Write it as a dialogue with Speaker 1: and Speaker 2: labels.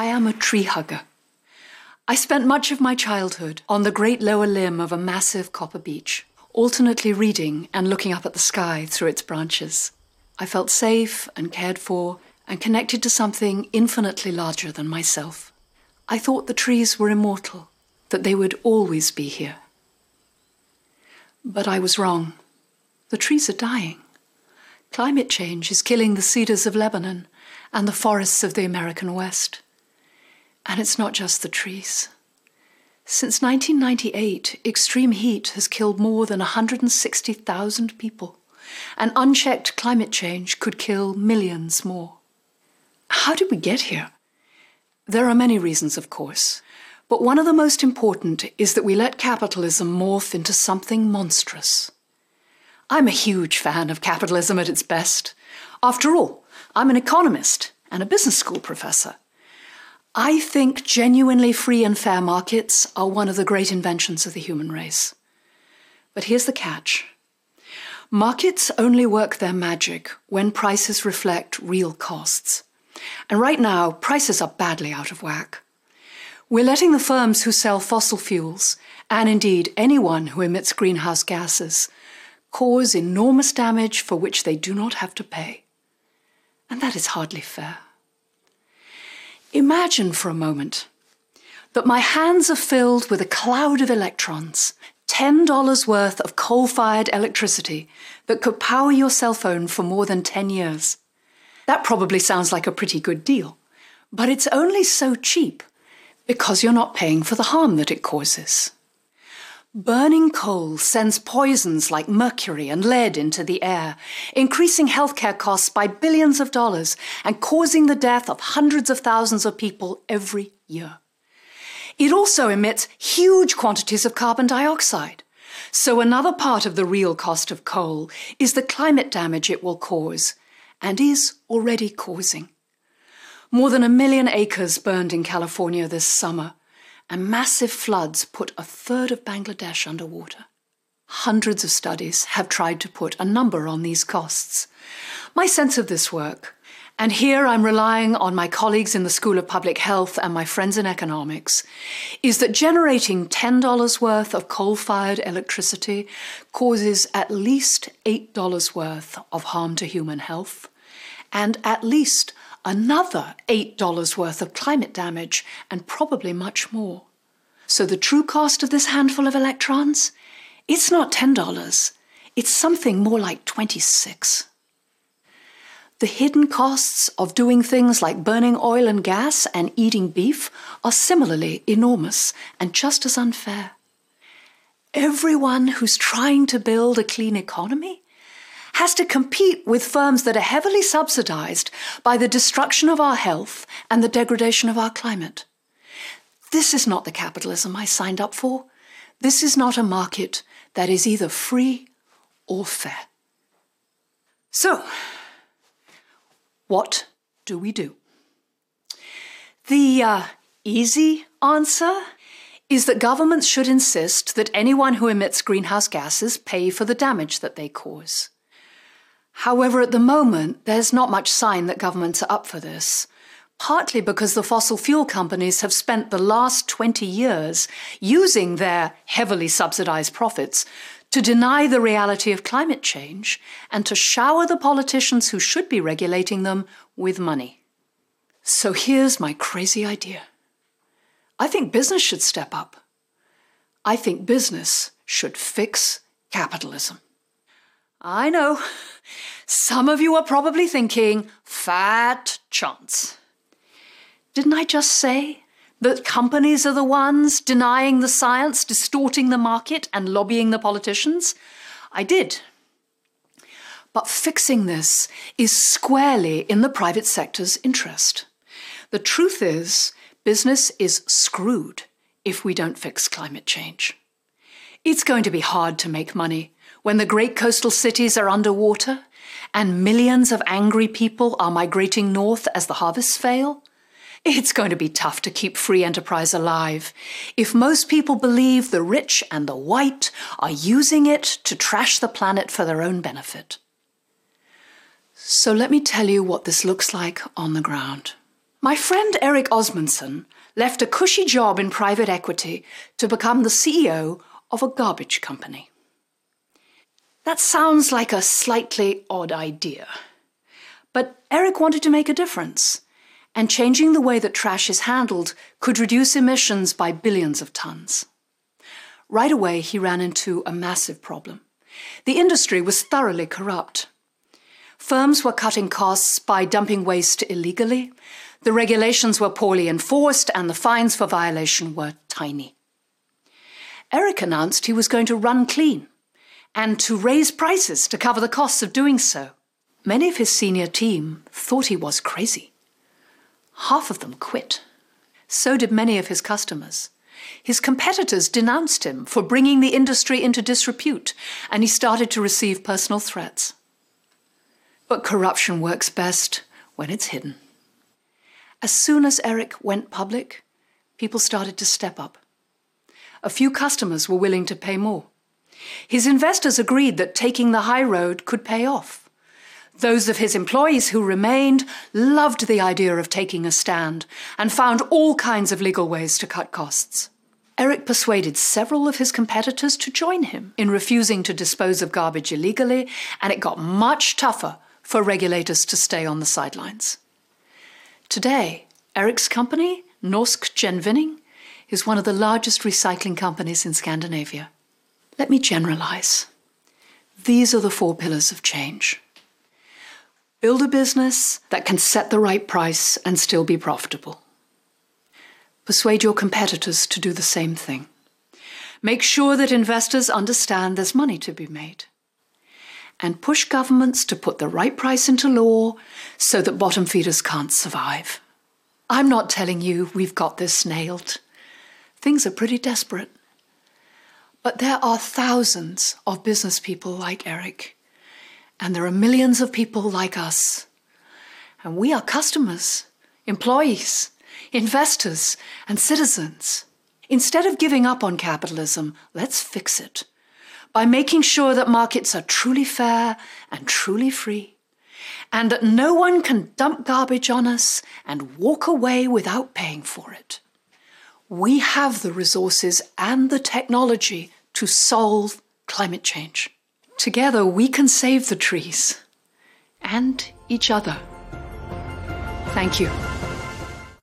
Speaker 1: I am a tree hugger. I spent much of my childhood on the great lower limb of a massive copper beech, alternately reading and looking up at the sky through its branches. I felt safe and cared for and connected to something infinitely larger than myself. I thought the trees were immortal, that they would always be here. But I was wrong. The trees are dying. Climate change is killing the cedars of Lebanon and the forests of the American West. And it's not just the trees. Since 1998, extreme heat has killed more than 160,000 people, and unchecked climate change could kill millions more. How did we get here? There are many reasons, of course, but one of the most important is that we let capitalism morph into something monstrous. I'm a huge fan of capitalism at its best. After all, I'm an economist and a business school professor. I think genuinely free and fair markets are one of the great inventions of the human race. But here's the catch markets only work their magic when prices reflect real costs. And right now, prices are badly out of whack. We're letting the firms who sell fossil fuels, and indeed anyone who emits greenhouse gases, cause enormous damage for which they do not have to pay. And that is hardly fair. Imagine for a moment that my hands are filled with a cloud of electrons, $10 worth of coal fired electricity that could power your cell phone for more than 10 years. That probably sounds like a pretty good deal, but it's only so cheap because you're not paying for the harm that it causes. Burning coal sends poisons like mercury and lead into the air, increasing healthcare costs by billions of dollars and causing the death of hundreds of thousands of people every year. It also emits huge quantities of carbon dioxide. So, another part of the real cost of coal is the climate damage it will cause, and is already causing. More than a million acres burned in California this summer and massive floods put a third of Bangladesh underwater. Hundreds of studies have tried to put a number on these costs. My sense of this work, and here I'm relying on my colleagues in the School of Public Health and my friends in economics, is that generating $10 worth of coal fired electricity causes at least $8 worth of harm to human health, and at least another $8 worth of climate damage, and probably much more. So the true cost of this handful of electrons? It's not $10. It's something more like 26. The hidden costs of doing things like burning oil and gas and eating beef are similarly enormous and just as unfair. Everyone who's trying to build a clean economy has to compete with firms that are heavily subsidized by the destruction of our health and the degradation of our climate. This is not the capitalism I signed up for. This is not a market that is either free or fair. So, what do we do? The uh, easy answer is that governments should insist that anyone who emits greenhouse gases pay for the damage that they cause. However, at the moment, there's not much sign that governments are up for this, partly because the fossil fuel companies have spent the last 20 years using their heavily subsidized profits to deny the reality of climate change and to shower the politicians who should be regulating them with money. So here's my crazy idea I think business should step up. I think business should fix capitalism. I know. Some of you are probably thinking, fat chance. Didn't I just say that companies are the ones denying the science, distorting the market, and lobbying the politicians? I did. But fixing this is squarely in the private sector's interest. The truth is, business is screwed if we don't fix climate change. It's going to be hard to make money when the great coastal cities are underwater and millions of angry people are migrating north as the harvests fail, it's going to be tough to keep free enterprise alive if most people believe the rich and the white are using it to trash the planet for their own benefit. So let me tell you what this looks like on the ground. My friend Eric Osmundsen left a cushy job in private equity to become the CEO of a garbage company. That sounds like a slightly odd idea. But Eric wanted to make a difference, and changing the way that trash is handled could reduce emissions by billions of tons. Right away, he ran into a massive problem. The industry was thoroughly corrupt. Firms were cutting costs by dumping waste illegally, the regulations were poorly enforced, and the fines for violation were tiny. Eric announced he was going to run clean and to raise prices to cover the costs of doing so. Many of his senior team thought he was crazy. Half of them quit. So did many of his customers. His competitors denounced him for bringing the industry into disrepute, and he started to receive personal threats. But corruption works best when it's hidden. As soon as Eric went public, people started to step up. A few customers were willing to pay more. His investors agreed that taking the high road could pay off. Those of his employees who remained loved the idea of taking a stand and found all kinds of legal ways to cut costs. Eric persuaded several of his competitors to join him in refusing to dispose of garbage illegally, and it got much tougher for regulators to stay on the sidelines. Today, Eric's company, Norsk Gjenvinning, is one of the largest recycling companies in Scandinavia. Let me generalize. These are the four pillars of change. Build a business that can set the right price and still be profitable. Persuade your competitors to do the same thing. Make sure that investors understand there's money to be made. And push governments to put the right price into law so that bottom feeders can't survive. I'm not telling you we've got this nailed. Things are pretty desperate. But there are thousands of business people like Eric, and there are millions of people like us. And we are customers, employees, investors, and citizens. Instead of giving up on capitalism, let's fix it by making sure that markets are truly fair and truly free, and that no one can dump garbage on us and walk away without paying for it we have the resources and the technology to solve climate change. Together, we can save the trees and each other. Thank you.